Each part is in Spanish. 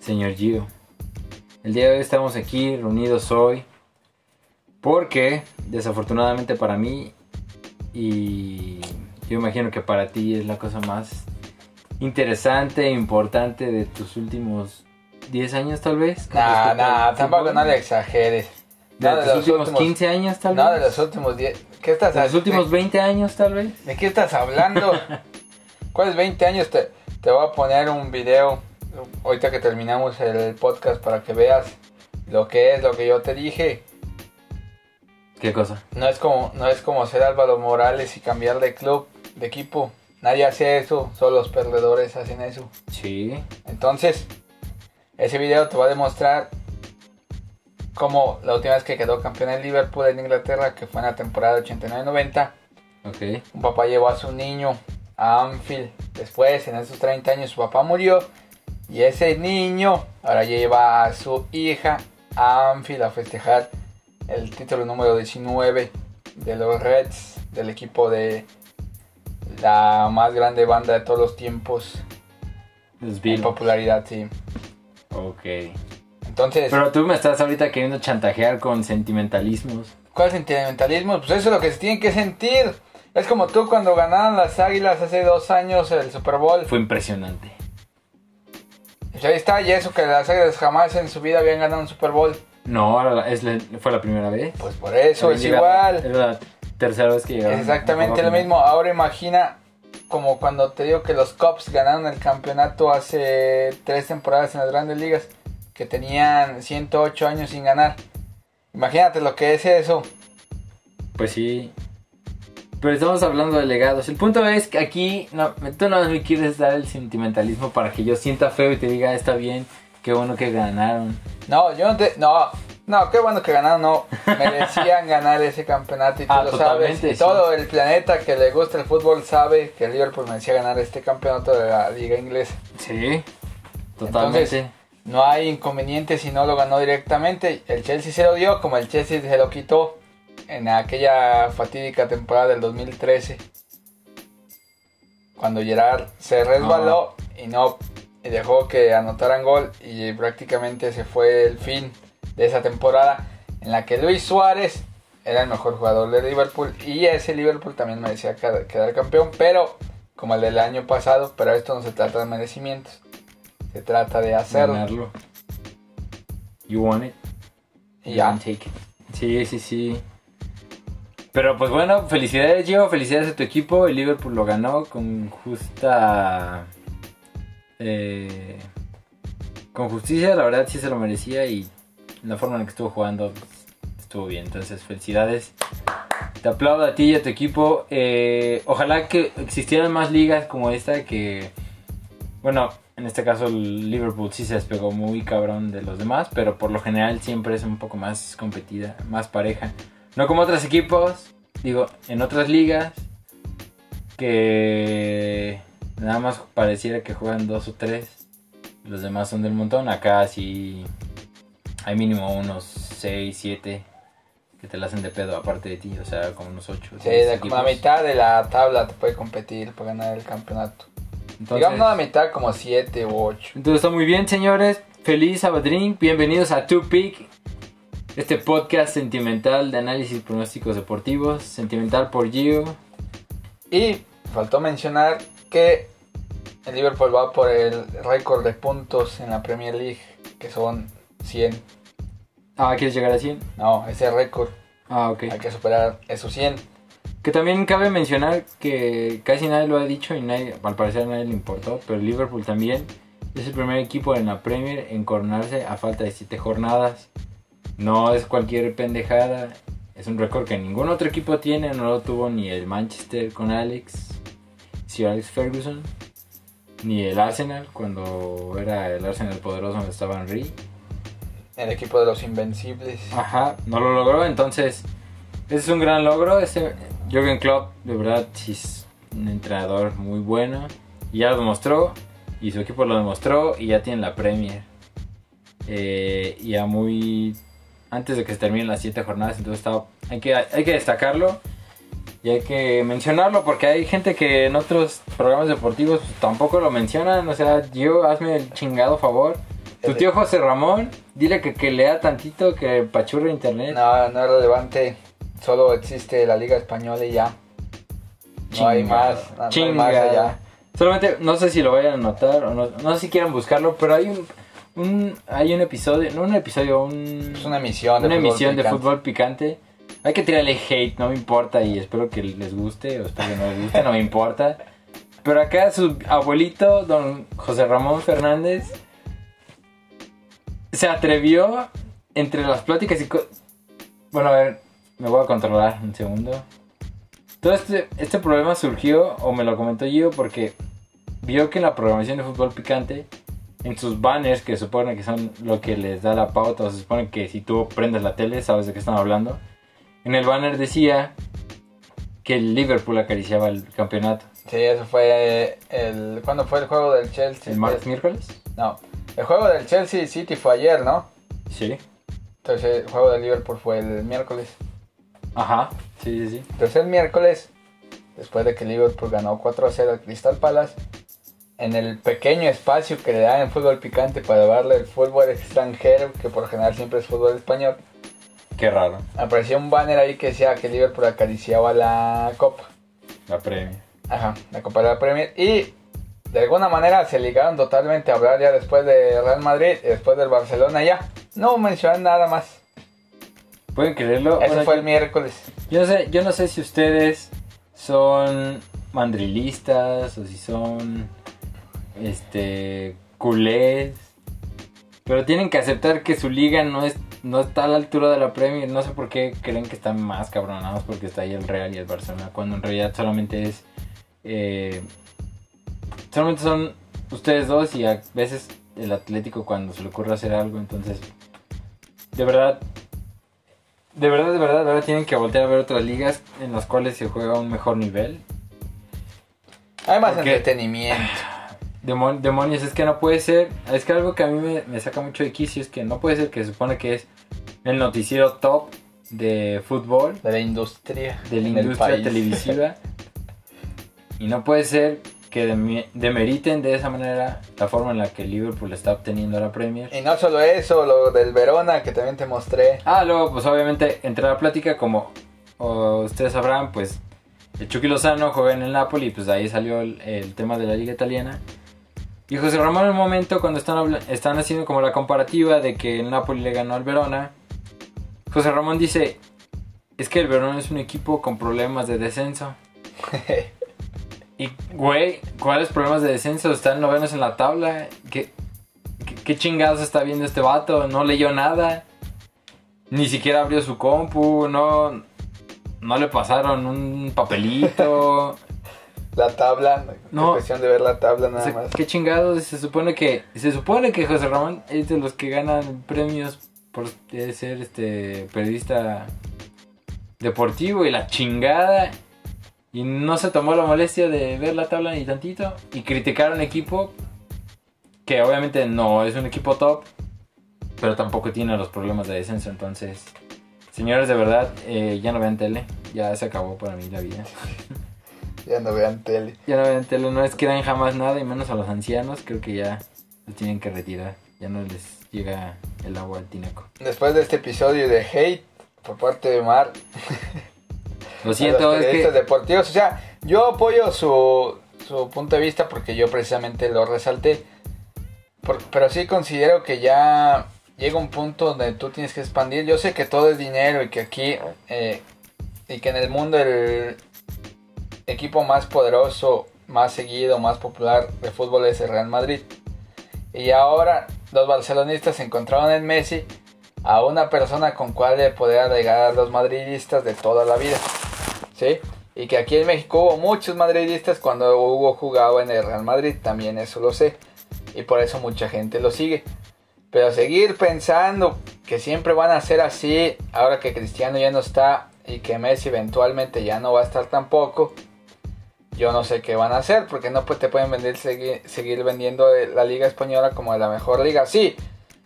Señor Gio, el día de hoy estamos aquí reunidos hoy porque desafortunadamente para mí y yo imagino que para ti es la cosa más interesante e importante de tus últimos 10 años tal vez. Nah, nah, tampoco no le exageres. De No, tus los últimos, últimos- 15 años tal No, vez. de los últimos 10. ¿Qué estás De los últimos 20 años tal vez. ¿De qué estás hablando? ¿Cuáles 20 años? Te, te voy a poner un video ahorita que terminamos el podcast para que veas lo que es lo que yo te dije. ¿Qué cosa? No es como, no es como ser Álvaro Morales y cambiar de club, de equipo. Nadie hace eso, solo los perdedores hacen eso. Sí. Entonces, ese video te va a demostrar cómo la última vez que quedó campeón el Liverpool en Inglaterra, que fue en la temporada 89-90, Ok. un papá llevó a su niño a Anfield. Después, en esos 30 años, su papá murió. Y ese niño ahora lleva a su hija a Anfield a festejar el título número 19 de los Reds, del equipo de la más grande banda de todos los tiempos Los en popularidad, sí. Ok. Entonces, Pero tú me estás ahorita queriendo chantajear con sentimentalismos. ¿cuál sentimentalismo? Pues eso es lo que se tiene que sentir. Es como tú cuando ganaron las Águilas hace dos años el Super Bowl. Fue impresionante. Pues ahí está, y eso que las Águilas jamás en su vida habían ganado un Super Bowl. No, ahora es la- fue la primera vez. Pues por eso es igual. Es la tercera vez que llegaron. Exactamente lo mismo. Ahora imagina como cuando te digo que los Cubs ganaron el campeonato hace tres temporadas en las grandes ligas, que tenían 108 años sin ganar. Imagínate lo que es eso. Pues sí. Pero estamos hablando de legados. El punto es que aquí no, tú no me quieres dar el sentimentalismo para que yo sienta feo y te diga, "Ah, está bien, qué bueno que ganaron. No, yo no te... No, no, qué bueno que ganaron, no. Merecían ganar ese campeonato y tú Ah, lo sabes. Y sí. todo el planeta que le gusta el fútbol sabe que el Liverpool merecía ganar este campeonato de la liga inglesa. Sí, totalmente. Entonces, no hay inconveniente si no lo ganó directamente. El Chelsea se lo dio, como el Chelsea se lo quitó en aquella fatídica temporada del 2013. Cuando Gerard se resbaló y no y dejó que anotaran gol y prácticamente se fue el fin de esa temporada en la que Luis Suárez era el mejor jugador de Liverpool y ese Liverpool también merecía quedar campeón, pero como el del año pasado, pero esto no se trata de merecimientos. Se trata de hacerlo. Ganarlo. You want it, Y you ya. take it. Sí, sí, sí. Pero pues bueno, felicidades Gio, felicidades a tu equipo. El Liverpool lo ganó con justa... eh, con justicia, la verdad sí se lo merecía y la forma en la que estuvo jugando estuvo bien. Entonces, felicidades. Te aplaudo a ti y a tu equipo. Eh, ojalá que existieran más ligas como esta que... Bueno, en este caso el Liverpool sí se despegó muy cabrón de los demás, pero por lo general siempre es un poco más competida, más pareja. No como otros equipos, digo, en otras ligas, que nada más pareciera que juegan dos o tres, los demás son del montón. Acá sí hay mínimo unos 6, 7 que te la hacen de pedo aparte de ti, o sea, como unos 8. Sí, de como la mitad de la tabla te puede competir para ganar el campeonato. Entonces, Digamos no la mitad, como 7 u 8. Entonces está muy bien, señores. Feliz Sabadrín. Bienvenidos a Two Pick. Este podcast sentimental de análisis y pronósticos deportivos. Sentimental por Gio. Y faltó mencionar que el Liverpool va por el récord de puntos en la Premier League, que son 100. Ah, ¿quieres llegar a 100? No, ese récord Ah, ok. hay que superar esos 100. Que también cabe mencionar que casi nadie lo ha dicho y nadie, al parecer a nadie le importó, pero Liverpool también es el primer equipo en la Premier en coronarse a falta de 7 jornadas. No es cualquier pendejada, es un récord que ningún otro equipo tiene, no lo tuvo ni el Manchester con Alex, Sir Alex Ferguson, ni el Arsenal cuando era el Arsenal poderoso donde estaba Henry. El equipo de los invencibles. Ajá, no lo logró, entonces ese es un gran logro. Este Jürgen Klopp, de verdad, es un entrenador muy bueno. Y ya lo demostró, y su equipo lo demostró, y ya tiene la Premier. Eh, y muy antes de que se terminen las 7 jornadas, entonces está, hay, que, hay que destacarlo. y hay que mencionarlo porque hay gente que en otros programas deportivos tampoco lo mencionan. O sea, yo hazme el chingado favor. Tu tío José Ramón, dile que, que lea tantito, que pachurre internet. No, no es relevante. Solo existe la Liga Española y ya. No hay más. No, no hay Chinga. más allá. Solamente, no sé si lo vayan a notar o no, no sé si quieran buscarlo, pero hay un, un hay un episodio, no un episodio, un, Es una emisión de una fútbol emisión de picante. fútbol picante. Hay que tirarle hate, no me importa y espero que les guste o espero que no les guste, no me importa. Pero acá su abuelito, don José Ramón Fernández, se atrevió entre las pláticas y... Bueno, a ver, me voy a controlar un segundo. Todo este, este problema surgió, o me lo comentó yo, porque vio que en la programación de fútbol picante, en sus banners, que supone que son lo que les da la pauta, o se supone que si tú prendes la tele, sabes de qué están hablando. En el banner decía que el Liverpool acariciaba el campeonato. Sí, eso fue el. ¿Cuándo fue el juego del Chelsea? ¿El martes, miércoles? No. El juego del Chelsea City fue ayer, ¿no? Sí. Entonces el juego del Liverpool fue el miércoles. Ajá, sí, sí, sí. Entonces el miércoles, después de que Liverpool ganó 4 a 0 al Crystal Palace, en el pequeño espacio que le dan en fútbol picante para darle el fútbol extranjero, que por general siempre es fútbol español, Qué raro. apareció un banner ahí que decía que Liverpool acariciaba la copa. La premia. Ajá, la Copa de la Premier. Y de alguna manera se ligaron totalmente a hablar ya después de Real Madrid y después del Barcelona ya. No mencionan nada más. ¿Pueden creerlo? Eso fue yo- el miércoles. Yo no sé, yo no sé si ustedes son mandrilistas o si son este culés, pero tienen que aceptar que su liga no es no está a la altura de la Premier. No sé por qué creen que están más cabronados porque está ahí el Real y el Barcelona, cuando en realidad solamente es eh, solamente son ustedes dos y a veces el Atlético cuando se le ocurre hacer algo, entonces de verdad de verdad, de verdad, ahora tienen que voltear a ver otras ligas en las cuales se juega a un mejor nivel. Hay más Porque- entretenimiento. Demon- demonios, es que no puede ser. Es que algo que a mí me, me saca mucho de quicio es que no puede ser que se supone que es el noticiero top de fútbol, De la industria. de la industria televisiva. y no puede ser que demeriten de esa manera la forma en la que Liverpool está obteniendo la Premier. Y no solo eso, lo del Verona que también te mostré. Ah, luego, pues obviamente, entre la plática, como ustedes sabrán, pues el Chucky Lozano juega en el Napoli, y pues de ahí salió el, el tema de la liga italiana. Y José Ramón, en un momento, cuando están, están haciendo como la comparativa de que el Napoli le ganó al Verona, José Ramón dice: Es que el Verona es un equipo con problemas de descenso. Y, güey, ¿cuáles problemas de descenso? Están novenos en la tabla. ¿Qué, qué, qué chingados está viendo este vato? No leyó nada. Ni siquiera abrió su compu. No, no le pasaron un papelito. La tabla. No. Es cuestión de ver la tabla nada más. ¿Qué chingados? Se supone que se supone que José Ramón es de los que ganan premios por eh, ser este periodista deportivo y la chingada. Y no se tomó la molestia de ver la tabla ni tantito. Y criticar a un equipo que obviamente no es un equipo top, pero tampoco tiene los problemas de descenso. Entonces, señores, de verdad, eh, ya no vean tele. Ya se acabó para mí la vida. Ya no vean tele. Ya no ven tele, no les quedan jamás nada y menos a los ancianos. Creo que ya los tienen que retirar. Ya no les llega el agua al tinaco. Después de este episodio de hate por parte de Mar, Lo a siento, los es que. deportivos. O sea, yo apoyo su, su punto de vista porque yo precisamente lo resalté. Por- pero sí considero que ya llega un punto donde tú tienes que expandir. Yo sé que todo es dinero y que aquí eh, y que en el mundo el equipo más poderoso, más seguido, más popular de fútbol es el Real Madrid. Y ahora los barcelonistas encontraron en Messi a una persona con cual le poder alegar a los madridistas de toda la vida. ¿Sí? Y que aquí en México hubo muchos madridistas cuando Hugo jugaba en el Real Madrid, también eso lo sé. Y por eso mucha gente lo sigue. Pero seguir pensando que siempre van a ser así, ahora que Cristiano ya no está y que Messi eventualmente ya no va a estar tampoco, yo no sé qué van a hacer, porque no pues, te pueden vender, seguir, seguir vendiendo la Liga Española como la mejor liga. Sí,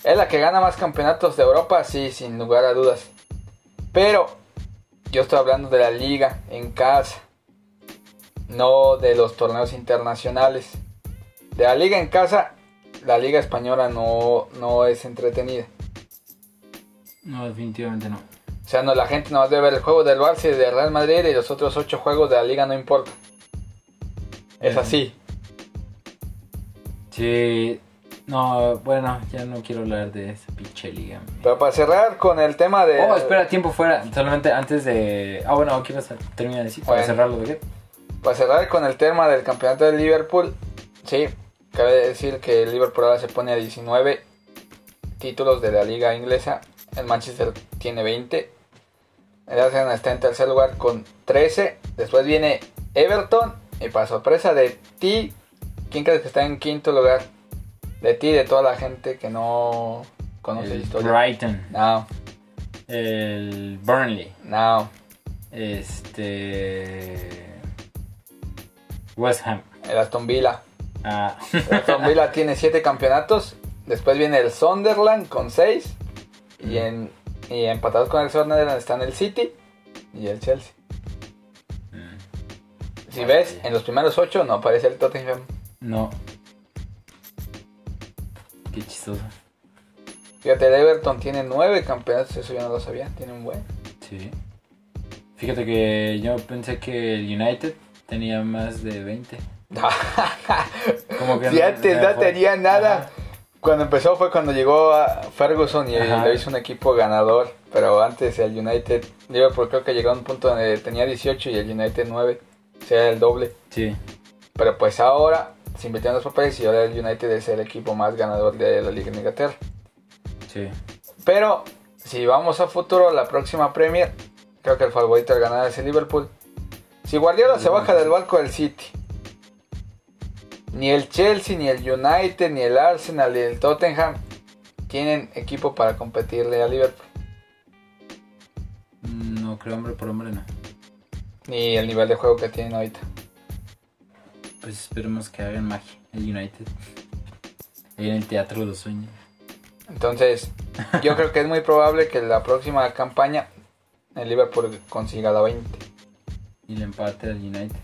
es la que gana más campeonatos de Europa, sí, sin lugar a dudas. Pero yo estoy hablando de la liga en casa, no de los torneos internacionales. De la liga en casa, la liga española no, no es entretenida. No, definitivamente no. O sea, no, la gente no a ver el juego del Barça y del Real Madrid y los otros ocho juegos de la liga no importa. Es Ujú. así. Sí. No, bueno, ya no quiero hablar de esa pinche liga. Pero para cerrar con el tema de... Oh, espera, tiempo fuera. Solamente antes de. Ah, bueno, ¿qué vas a terminar de decir? Para Bueno. cerrarlo de qué? Para cerrar con el tema del campeonato de Liverpool, sí, cabe decir que el Liverpool ahora se pone a 19 títulos de la liga inglesa. El Manchester tiene 20. El Arsenal está en tercer lugar con 13. Después viene Everton. Y para sorpresa de ti, ¿quién crees que está en quinto lugar? De ti, de toda la gente que no conoce la El historia. Brighton. No, El Burnley. no. Este. West Ham. El Aston Villa. Ah. El Aston Villa tiene 7 campeonatos. Después viene el Sunderland con 6. Y, en, y empatados con el Sunderland están el City y el Chelsea. Si ves, en los primeros 8 no aparece el Tottenham. No. Qué chistoso. Fíjate, el Everton tiene 9 campeonatos. Eso yo no lo sabía. Tiene un buen. Sí. Fíjate que yo pensé que el United tenía más de 20. Como que antes me no fue- tenía nada. Ajá. Cuando empezó fue cuando llegó a Ferguson y Ajá. lo hizo un equipo ganador. Pero antes el United, Liverpool creo que llegó a un punto donde tenía 18 y el United 9. Sea, el doble. Sí. Pero pues ahora se invirtieron los papeles y ahora el United es el equipo más ganador de la Liga de Inglaterra. Sí. Pero si vamos a futuro, la próxima Premier, creo que el favorito al ganar es el Liverpool. Si Guardiola se baja del barco del City, ni el Chelsea, ni el United, ni el Arsenal, ni el Tottenham tienen equipo para competirle a Liverpool. No creo hombre por hombre, no. Ni el nivel de juego que tienen ahorita. Pues esperemos que hagan magia el United. Ahí en el Teatro de los Sueños. Entonces, yo creo que es muy probable que la próxima campaña el Liverpool consiga la 20. Y el empate al United.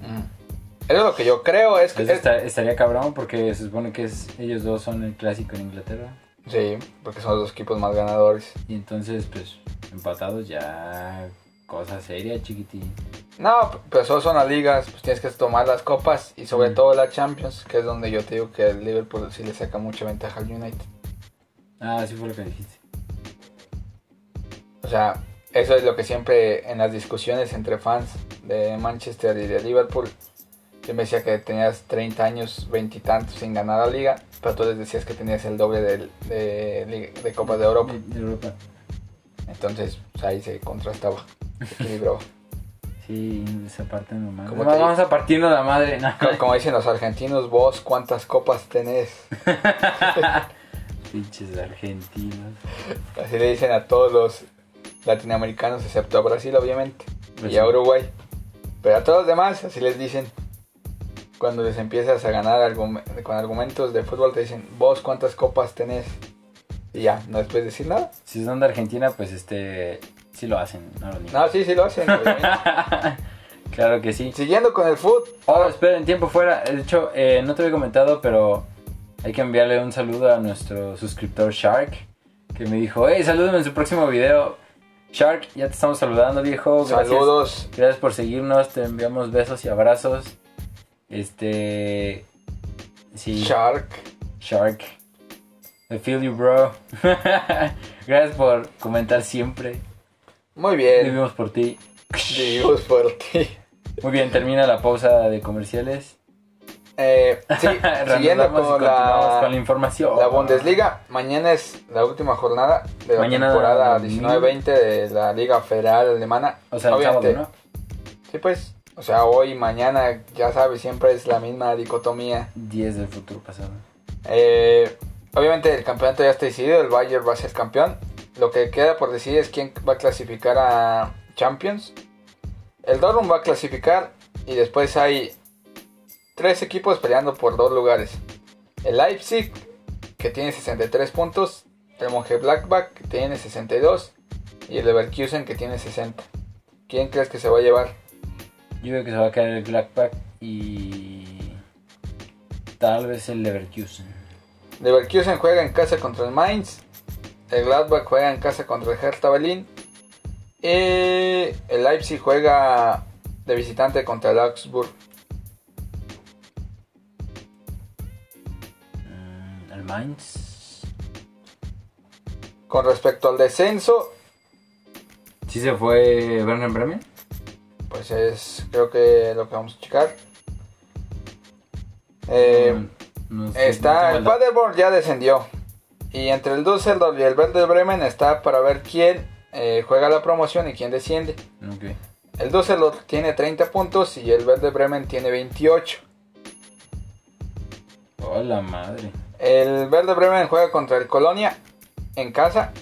Eso es lo que yo creo, es que... Está- estaría cabrón porque se supone que es, ellos dos son el clásico en Inglaterra. Sí, porque son los equipos más ganadores. Y entonces, pues, empatados ya. Cosa seria, chiquitín. No, pero solo son las ligas, pues tienes que tomar las copas y sobre Mm. todo la Champions, que es donde yo te digo que el Liverpool sí le saca mucha ventaja al United. Ah, sí fue lo que dijiste. O sea, eso es lo que siempre en las discusiones entre fans de Manchester y de Liverpool, yo me decía que tenías 30 años, 20 y tantos sin ganar la liga, pero tú les decías que tenías el doble de, de, de Copas de Europa. De Europa. Entonces, pues, ahí se contrastaba, se equilibraba. Sí, esa parte nomás. Como Nomás te- Vamos a partirnos la madre. no. Co- Como dicen los argentinos, vos cuántas copas tenés. Pinches argentinos. Así le dicen a todos los latinoamericanos, excepto a Brasil, obviamente, Pues y a sí. Uruguay. Pero a todos los demás, así les dicen. Cuando les empiezas a ganar argum- con argumentos de fútbol, te dicen, vos cuántas copas tenés. Y ya, no después decir nada. Si son de Argentina, pues este. Sí lo hacen, no lo niego. No, sí, sí lo hacen. claro que sí. Siguiendo con el fútbol. Oh, esperen, tiempo fuera. De hecho, eh, no te había comentado, pero hay que enviarle un saludo a nuestro suscriptor Shark, que me dijo, hey, salúdame en su próximo video. Shark, ya te estamos saludando, viejo. Gracias. Saludos. Gracias por seguirnos, te enviamos besos y abrazos. Este... Sí, Shark. Shark. I feel you, bro. Gracias por comentar siempre. Muy bien. Vivimos por ti. Vivimos por ti. Muy bien, termina la pausa de comerciales. Eh, sí, siguiendo con la, con la información. la Bundesliga. Mañana es la última jornada de la Mañana, temporada domingo. 19-20 de la Liga Federal Alemana. O sea, el Obviamente, sábado, Sí, pues. O sea, hoy, mañana, ya sabes, siempre es la misma dicotomía. ¿no? 10 del futuro pasado. Eh, obviamente el campeonato ya está decidido, el Bayern va a ser campeón. Lo que queda por decidir es quién va a clasificar a Champions. El Dortmund va a clasificar y después hay tres equipos peleando por dos lugares. El Leipzig, que tiene 63 puntos, el Mönchengladbach, que tiene 62, y el Leverkusen, que tiene 60. ¿Quién crees que se va a llevar? Yo creo que se va a caer el Gladbach y tal vez el Leverkusen. Leverkusen juega en casa contra el Mainz. El Gladbach juega en casa contra el Hertha Berlin. Y el Leipzig juega de visitante contra el Augsburg. Mm, el Mainz. Con respecto al descenso, ¿Sí se fue Werner Bremen? pues es creo que lo que vamos a checar. Eh, No- no sé, está el Paderborn ya descendió. Y entre el Düsseldorf y el Werder Bremen está para ver quién eh, juega la promoción y quién desciende. El Düsseldorf tiene 30 puntos y el Werder Bremen tiene 28. Oh, la madre. El Werder Bremen juega contra el Colonia en casa.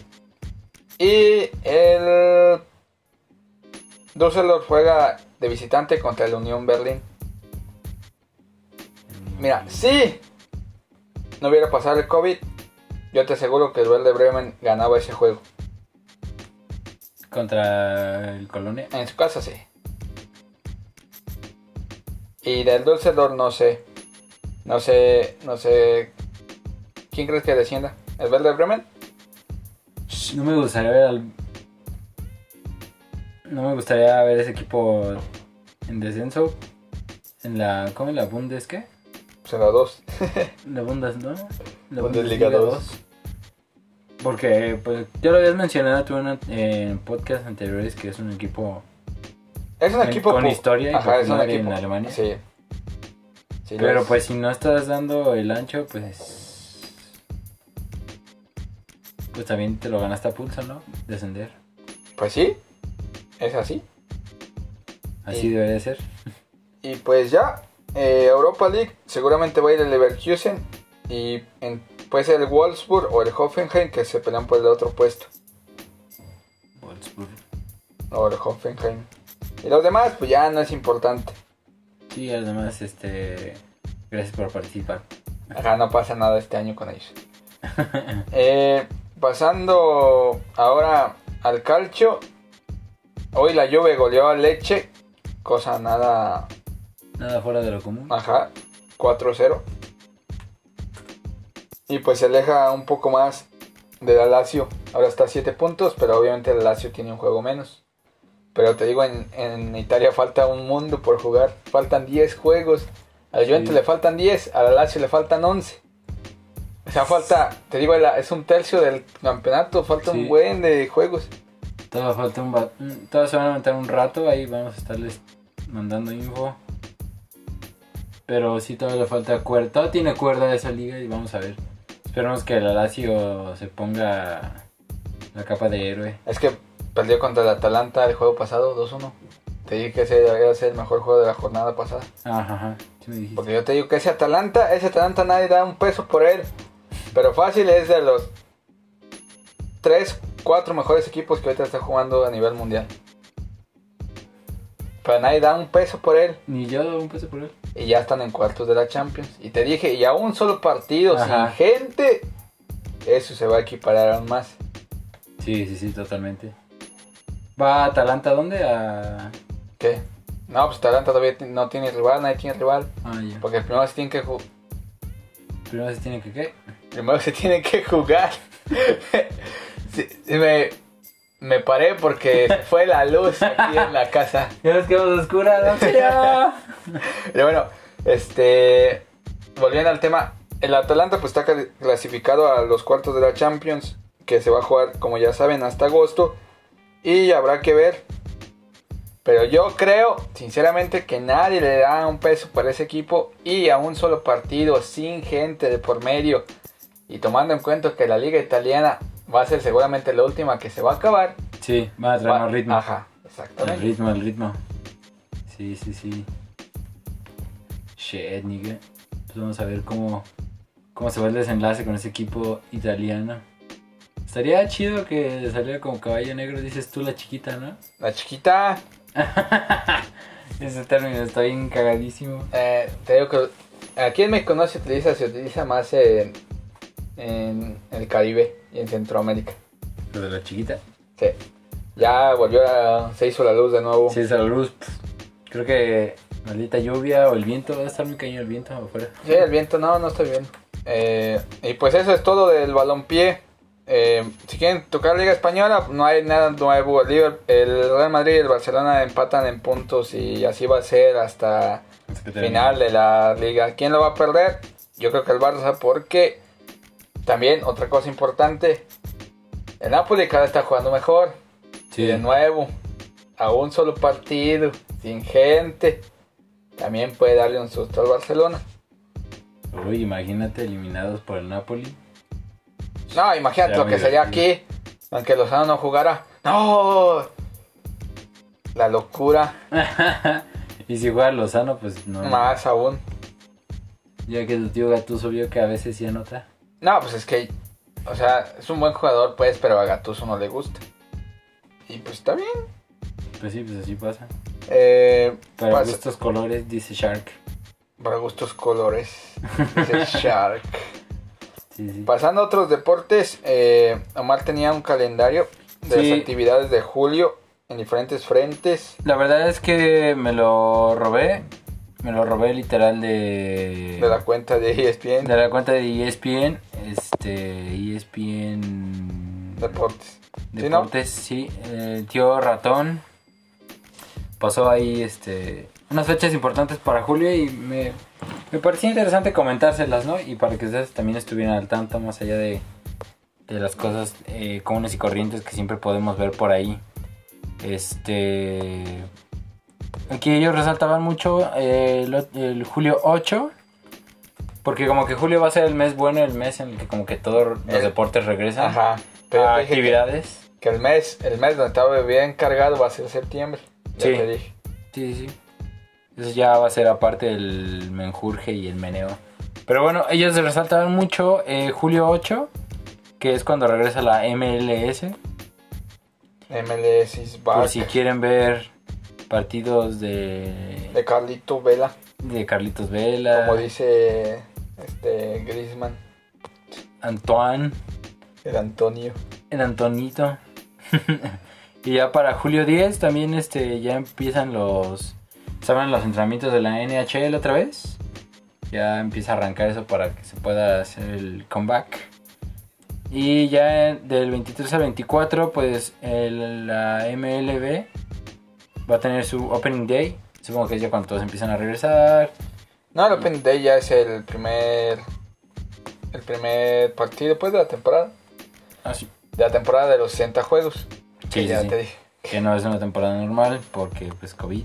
Y el Düsseldorf juega de visitante contra el Unión Berlín. Mira, si no hubiera pasado el COVID, yo te aseguro que el Werder Bremen ganaba ese juego. Contra el Colonia. En su casa sí. Y del Düsseldorf no sé. No sé, no sé. ¿Quién crees que descienda? ¿El Werder Bremen? No me gustaría ver al. No me gustaría ver ese equipo en descenso. En la. ¿Cómo en la Bundes qué? Será dos. La Bundes, ¿no? La Bundesliga dos. Porque, pues, ya lo habías mencionado tú en, en podcast anteriores que es un equipo. Es un Con- equipo con historia y es un popular en equipo. Alemania. Sí. Pero es. pues si no estás dando el ancho, pues. Pues también te lo ganaste a pulso, ¿no? Descender. Pues sí. Es así. Así Sí. debe de ser. Y pues ya. eh, Europa League seguramente va a ir el Leverkusen. Y en, puede ser el Wolfsburg o el Hoffenheim que se pelean por el otro puesto. Wolfsburg. O el Hoffenheim. Y los demás, pues ya no es importante. Sí, además, este. Gracias por participar. Ajá, no pasa nada este año con ellos. Eh, pasando ahora al calcio. Hoy la Juve goleó a Leche. Cosa nada. Nada fuera de lo común. Ajá. 4-0. Y pues se aleja un poco más de la Lazio. Ahora está a 7 puntos, pero obviamente el Lazio tiene un juego menos. Pero te digo, en, en Italia falta un mundo por jugar. Faltan 10 juegos. A la Juventus Sí. le faltan 10, a la Lazio le faltan 11. O sea, falta, te digo, la- es un tercio del campeonato, falta Sí. un buen de juegos. Todavía falta un. Todavía se van a meter un rato. Ahí vamos a estarles mandando info. Pero sí, todavía le falta cuerda. Todavía tiene cuerda esa liga y vamos a ver. Esperemos que el Lazio se ponga la capa de héroe. Es que perdió contra el Atalanta el juego pasado, 2-1. Te dije que ese debería ser el mejor juego de la jornada pasada. Ajá, ajá. Sí me dijiste. Porque yo te digo que ese Atalanta, ese Atalanta nadie da un peso por él. Pero fácil es de los 3, 4 mejores equipos que ahorita está jugando a nivel mundial. Pero nadie da un peso por él. Ni yo doy un peso por él. Y ya están en cuartos de la Champions. Y te dije, y a un solo partido Ajá. sin gente, eso se va a equiparar aún más. Sí, sí, sí, totalmente. ¿Va a Atalanta dónde? A... ¿Qué? No, pues Atalanta todavía no tiene rival, nadie tiene rival. Ah, ya. Porque primero se tiene que, ju- Primero se tiene que qué. primero se tiene que jugar. Sí, me, me paré porque se fue la luz aquí en la casa. Ya nos quedamos oscuras, ¿no? Pero bueno, este. Volviendo al tema, el Atalanta pues está cl- clasificado a los cuartos de la Champions, que se va a jugar, como ya saben, hasta agosto. Y habrá que ver. Pero yo creo, sinceramente, que nadie le da un peso para ese equipo y a un solo partido, sin gente de por medio. Y tomando en cuenta que la liga italiana va a ser seguramente la última que se va a acabar. Sí, va a traer va- más ritmo. Ajá, El exactamente. ritmo, el ritmo. Sí, sí, sí. Shit, nigga. Pues vamos a ver cómo, cómo se va el desenlace con ese equipo italiano. Estaría chido que saliera como caballo negro, dices tú la chiquita, ¿no? La chiquita, Ese término está bien cagadísimo. Eh, te digo que aquí en México no se utiliza, se utiliza más en, en el Caribe y en Centroamérica. Lo de la chiquita. Sí. Ya volvió a, se hizo la luz de nuevo. Sí, esa luz. pf, Creo que maldita lluvia o el viento, va a estar muy cañón el viento afuera. Sí, el viento no, no estoy bien. Eh, y pues eso es todo del balompié. Eh, si quieren tocar Liga Española, no hay nada nuevo. El, Real Madrid y el Barcelona empatan en puntos y así va a ser hasta final de la liga. ¿Quién lo va a perder? Yo creo que el Barça porque también otra cosa importante, el Napoli cada vez está jugando mejor. Sí. Y de nuevo, a un solo partido, sin gente, también puede darle un susto al Barcelona. Uy, imagínate eliminados por el Napoli. No, imagínate lo que sería aquí, aunque Lozano no jugara. ¡No! La locura, y si juega Lozano, pues no. más aún. Ya que tu tío Gatuso vio que a veces sí anota. No, pues es que, o sea, es un buen jugador, pues, pero a Gattuso no le gusta. Y pues está bien. Pues sí, pues así pasa. Eh, Para pasa- gustos colores, dice Shark. para gustos colores. Dice Shark. Sí, sí. Pasando a otros deportes, eh, Omar tenía un calendario de Sí. las actividades de julio en diferentes frentes. La verdad es que me lo robé. Me lo robé literal de. De la cuenta de ESPN de la cuenta de ESPN. Este. ESPN. Deportes. ¿Sí, no? Deportes, sí. El tío Ratón pasó ahí este unas fechas importantes para julio y me, me parecía interesante comentárselas, ¿no? Y para que ustedes también estuvieran al tanto más allá de, de las cosas eh, comunes y corrientes que siempre podemos ver por ahí. Este... Aquí ellos resaltaban mucho eh, el, julio 8. Porque como que julio va a ser el mes bueno, el mes en el que como que todos los deportes regresan Ajá. Pero a que- actividades. Que, el mes, el mes donde estaba bien cargado va a ser septiembre. Ya Sí. te dije. Sí, sí. Eso ya va a ser aparte del menjurje y el meneo. Pero bueno, ellos resaltaban mucho eh, julio 8, que es cuando regresa la MLS. MLS is back. Por si quieren ver partidos de, De Carlito Vela. de Carlitos Vela, Como dice este Griezmann. Antoine, El Antonio. el Antonito. y ya para julio 10 también este ya empiezan los saben los entrenamientos de la NHL otra vez. Ya empieza a arrancar eso para que se pueda hacer el comeback. Y ya del 23 al 24 pues el- la MLB va a tener su opening day. Supongo que es ya cuando todos empiezan a regresar. No, el Open Day ya es el primer. El primer partido pues de la temporada. Así. De la temporada de los 60 juegos. Sí, que sí, ya sí. te dije. que no es una temporada normal porque pues COVID.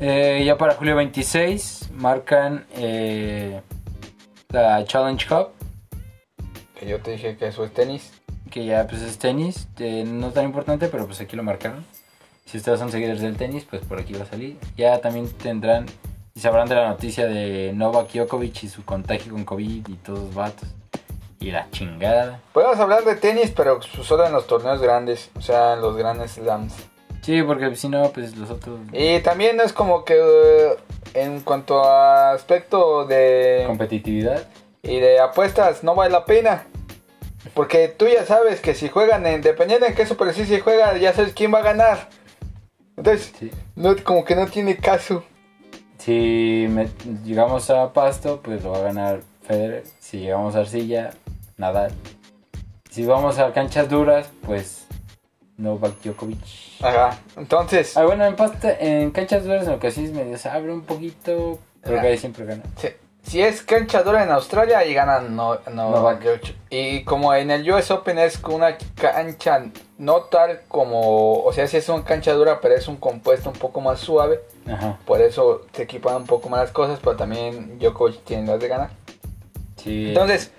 Eh, ya para julio 26 marcan eh, la Challenge Cup, Que yo te dije que eso es tenis. que ya pues es tenis, eh, no tan importante, pero pues aquí lo marcaron. Si ustedes son seguidores del tenis, pues por aquí va a salir. Ya también tendrán y sabrán de la noticia de Novak Djokovic y su contagio con COVID y todos los vatos. Y la chingada. Podemos hablar de tenis, pero solo en los torneos grandes. O sea, en los grandes slams. Sí, porque si no, pues los otros... Y también es como que eh, en cuanto a aspecto de Competitividad. y de apuestas no vale la pena. Porque tú ya sabes que si juegan en, dependiendo en qué superficie juegan, ya sabes quién va a ganar. Entonces, Sí. no, como que no tiene caso. Si me- llegamos a Pasto, pues lo va a ganar Federer. Si llegamos a Arcilla, Nadal. Si vamos a canchas duras, pues Novak Djokovic. Ajá. Entonces, Ah, bueno, en, pasta- en canchas duras en lo que sí es medio se abre un poquito, pero que ahí siempre gana. si, si es cancha dura en Australia, ahí ganan no, no, Novak. Djokovic. Y como en el US Open es una cancha no tal como, o sea, si es una cancha dura, pero es un compuesto un poco más suave. Ajá. Por eso se equipan un poco más las cosas, pero también Djokovic tiene las de ganar. Sí. Entonces,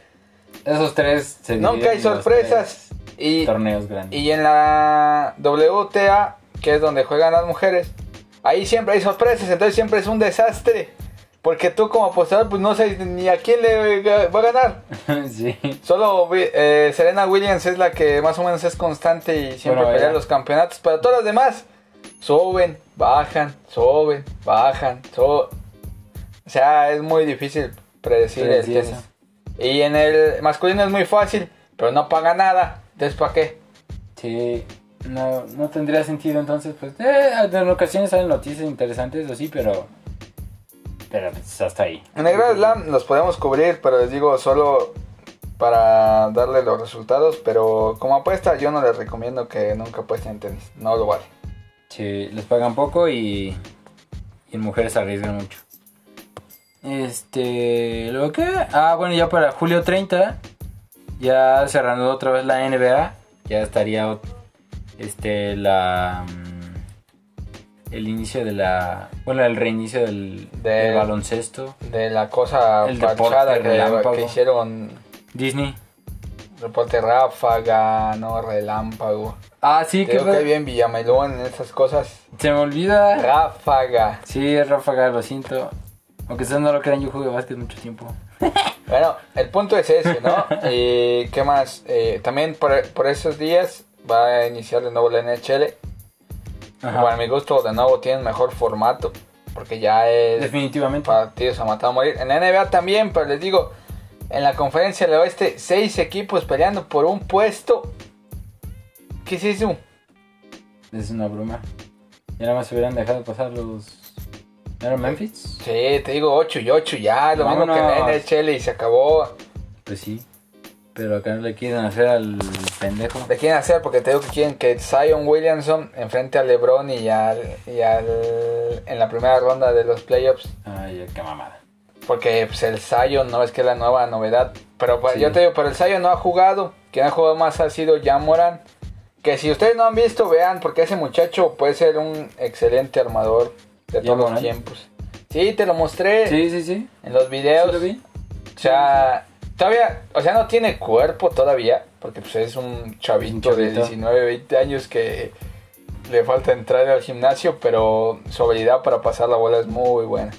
esos tres se nunca hay sorpresas. Y, torneos grandes. y en la WTA, que es donde juegan las mujeres, ahí siempre hay sorpresas, entonces siempre es un desastre. Porque tú como apostador, pues no sabes ni a quién le va a ganar. sí. Solo eh, Serena Williams es la que más o menos es constante y siempre Bueno, pelea los campeonatos. Pero todas las demás suben, bajan, suben, bajan, suben. O sea, es muy difícil predecir el tenis. Y en el masculino es muy fácil, pero no paga nada. Entonces, ¿para qué? Sí. no, no tendría sentido entonces, pues, eh, en ocasiones salen noticias interesantes, o sí, pero, pero pues, hasta ahí. En el Grand Slam los podemos cubrir, pero les digo solo para darle los resultados, pero como apuesta yo no les recomiendo que nunca apuesten en tenis, no lo vale. Sí, les pagan poco y, y en mujeres arriesgan mucho. Este, lo que, ah, bueno, ya para julio 30, ya cerrando otra vez la NBA, ya estaría este la mm, el inicio de la bueno el reinicio del, De- del baloncesto De la cosa El deporte que, hicieron Disney reporte ráfaga, no relámpago. ah sí Te que que bien Villamelón en esas cosas. se me olvida Ráfaga. sí Rafa lo siento aunque ustedes no lo crean yo jugué básquet mucho tiempo Bueno, el punto es ese, ¿no? y qué más, Eh, también por, por esos días va a iniciar de nuevo la NHL. Ajá. Para mi gusto, de nuevo tienen mejor formato. Porque ya es definitivamente partidos a matar a morir. En la NBA también, pero les digo, en la conferencia del oeste, seis equipos peleando por un puesto. ¿Qué es eso? es una broma ya nada más hubieran dejado pasar los ¿Era Memphis? Sí, te digo 8 y 8 ya, lo mismo que en la. NHL y se acabó. Pues sí. Pero acá no le quieren hacer al pendejo. Le quieren hacer porque te digo que quieren que Zion Williamson enfrente a LeBron y al, y al en la primera ronda de los playoffs. Ay, qué mamada. Porque pues, el Zion no es que es la nueva novedad. Pero pues, Sí. yo te digo, pero el Zion no ha jugado. Quien ha jugado más ha sido Jamoran. Que si ustedes no han visto, vean, porque ese muchacho puede ser un excelente armador de todos los tiempos. Sí, te lo mostré Sí, sí, sí. en los ¿Sí videos. lo vi? O sea, todavía, o sea, no tiene cuerpo todavía, porque pues es un chavito, Un de chavito. 19, 20 años que le falta entrar al gimnasio, pero su habilidad para pasar la bola es muy buena.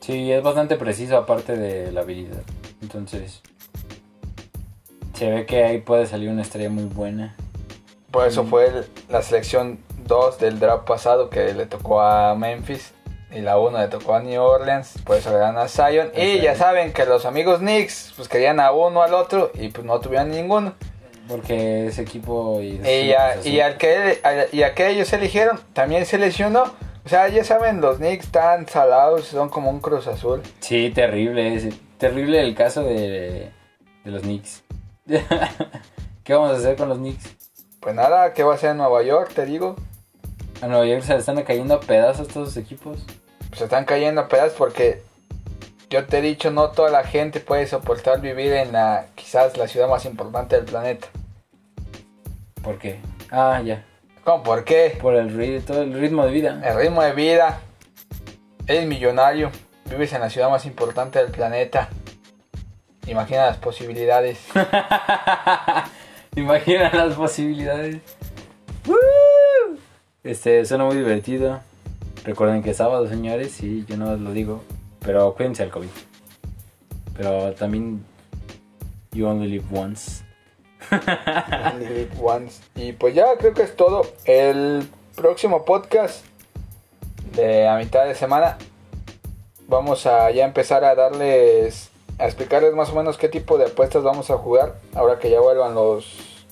Sí, es bastante preciso aparte de la habilidad. Entonces, se ve que ahí puede salir una estrella muy buena. Por eso Mm. fue el- la selección 2 del draft pasado que le tocó a Memphis y la 1 le tocó a New Orleans, por eso le dan a Zion. Y ya saben que los amigos Knicks pues querían a uno al otro y pues no tuvieron ninguno. Porque ese equipo y, Y, a- y al que, al- y a que ellos eligieron también se lesionó. O sea, ya saben, los Knicks están salados, son como un Cruz Azul. Sí, terrible. Es terrible el caso de, de los Knicks. ¿Qué vamos a hacer con los Knicks? Pues nada, ¿qué va a hacer en Nueva York? Te digo. A Nueva York se le están cayendo a pedazos todos los equipos. Pues están cayendo a pedazos porque yo te he dicho, no toda la gente puede soportar vivir en la, quizás la ciudad más importante del planeta. ¿Por qué? Ah, ya. ¿Cómo? ¿Por qué? Por el ritmo, todo el ritmo de vida. El ritmo de vida. Eres millonario. Vives en la ciudad más importante del planeta. Imagina las posibilidades. Imagina las posibilidades. Este, suena muy divertido. Recuerden que es sábado, señores, sí, yo no lo digo. Pero cuídense del COVID. Pero también, you only live once. Only live once. Y pues ya creo que es todo. El próximo podcast de a mitad de semana vamos a ya empezar a darles a explicarles más o menos qué tipo de apuestas vamos a jugar ahora que ya vuelvan los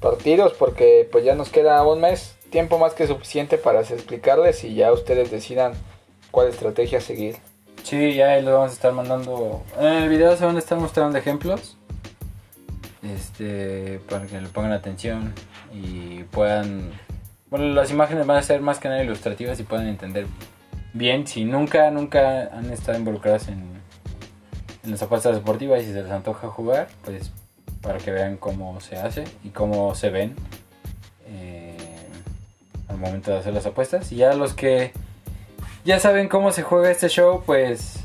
partidos porque pues ya nos queda un mes, tiempo más que suficiente para explicarles y ya ustedes decidan cuál estrategia seguir. Sí, ya ahí los vamos a estar mandando. En el video se van a estar mostrando ejemplos. Este, para que le pongan atención y puedan. Bueno, las imágenes van a ser más que nada ilustrativas y puedan entender bien. Si nunca, nunca han estado involucrados en, en las apuestas deportivas y si se les antoja jugar, pues para que vean cómo se hace y cómo se ven al momento de hacer las apuestas. Y ya los que ya saben cómo se juega este show, pues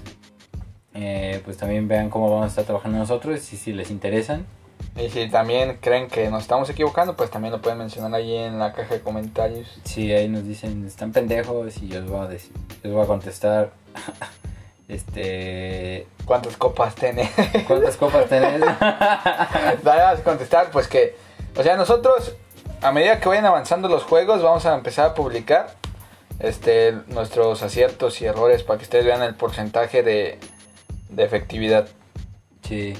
eh, pues también vean cómo vamos a estar trabajando nosotros y si les interesan. Y si también creen que nos estamos equivocando, pues también lo pueden mencionar ahí en la caja de comentarios. Si ahí nos dicen están pendejos y yo les voy a decir, les voy a contestar este ¿Cuántas copas tenés? ¿cuántas copas tenés? Vamos a contestar, pues que, o sea, nosotros a medida que vayan avanzando los juegos vamos a empezar a publicar este nuestros aciertos y errores para que ustedes vean el porcentaje de, de efectividad sí.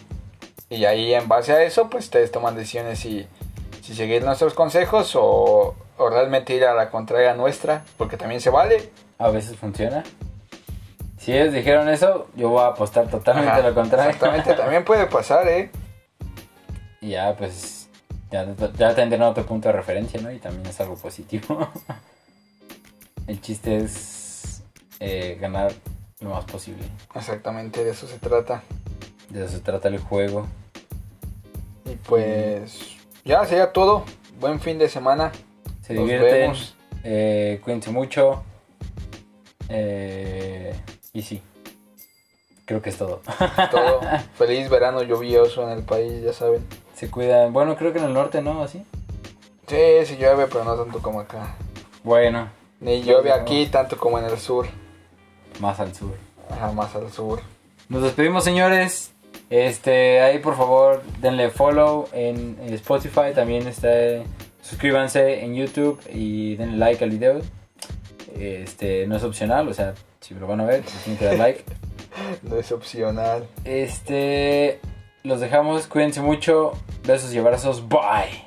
y ahí en base a eso pues ustedes toman decisiones si, si seguir nuestros consejos o, o realmente ir a la contraria nuestra, porque también se vale. A veces funciona. Si ellos dijeron eso, yo voy a apostar totalmente Ajá, lo contrario. Exactamente, también puede pasar, ¿eh? Y ya, pues, ya, ya tendrán otro punto de referencia, ¿no? Y también es algo positivo. El chiste es eh, ganar lo más posible. Exactamente, de eso se trata. De eso se trata el juego. Y pues ya sería todo. Buen fin de semana. Se Nos divierten. vemos. eh, cuídense mucho. eh, y sí. Creo que es todo. Todo. Feliz verano lluvioso en el país, ya saben. Se cuidan. Bueno, creo que en el norte, ¿no? Así. Sí, sí llueve, pero no tanto como acá. Bueno, Ni llueve aquí tanto como en el sur. más al sur. Ajá, más al sur. Nos despedimos, señores. Este, ahí por favor denle follow en Spotify. También está. Suscríbanse en YouTube y denle like al video. Este, no es opcional, o sea, si lo van a ver, tienen que dar like. No es opcional. Este, los dejamos, cuídense mucho. Besos y abrazos. Bye.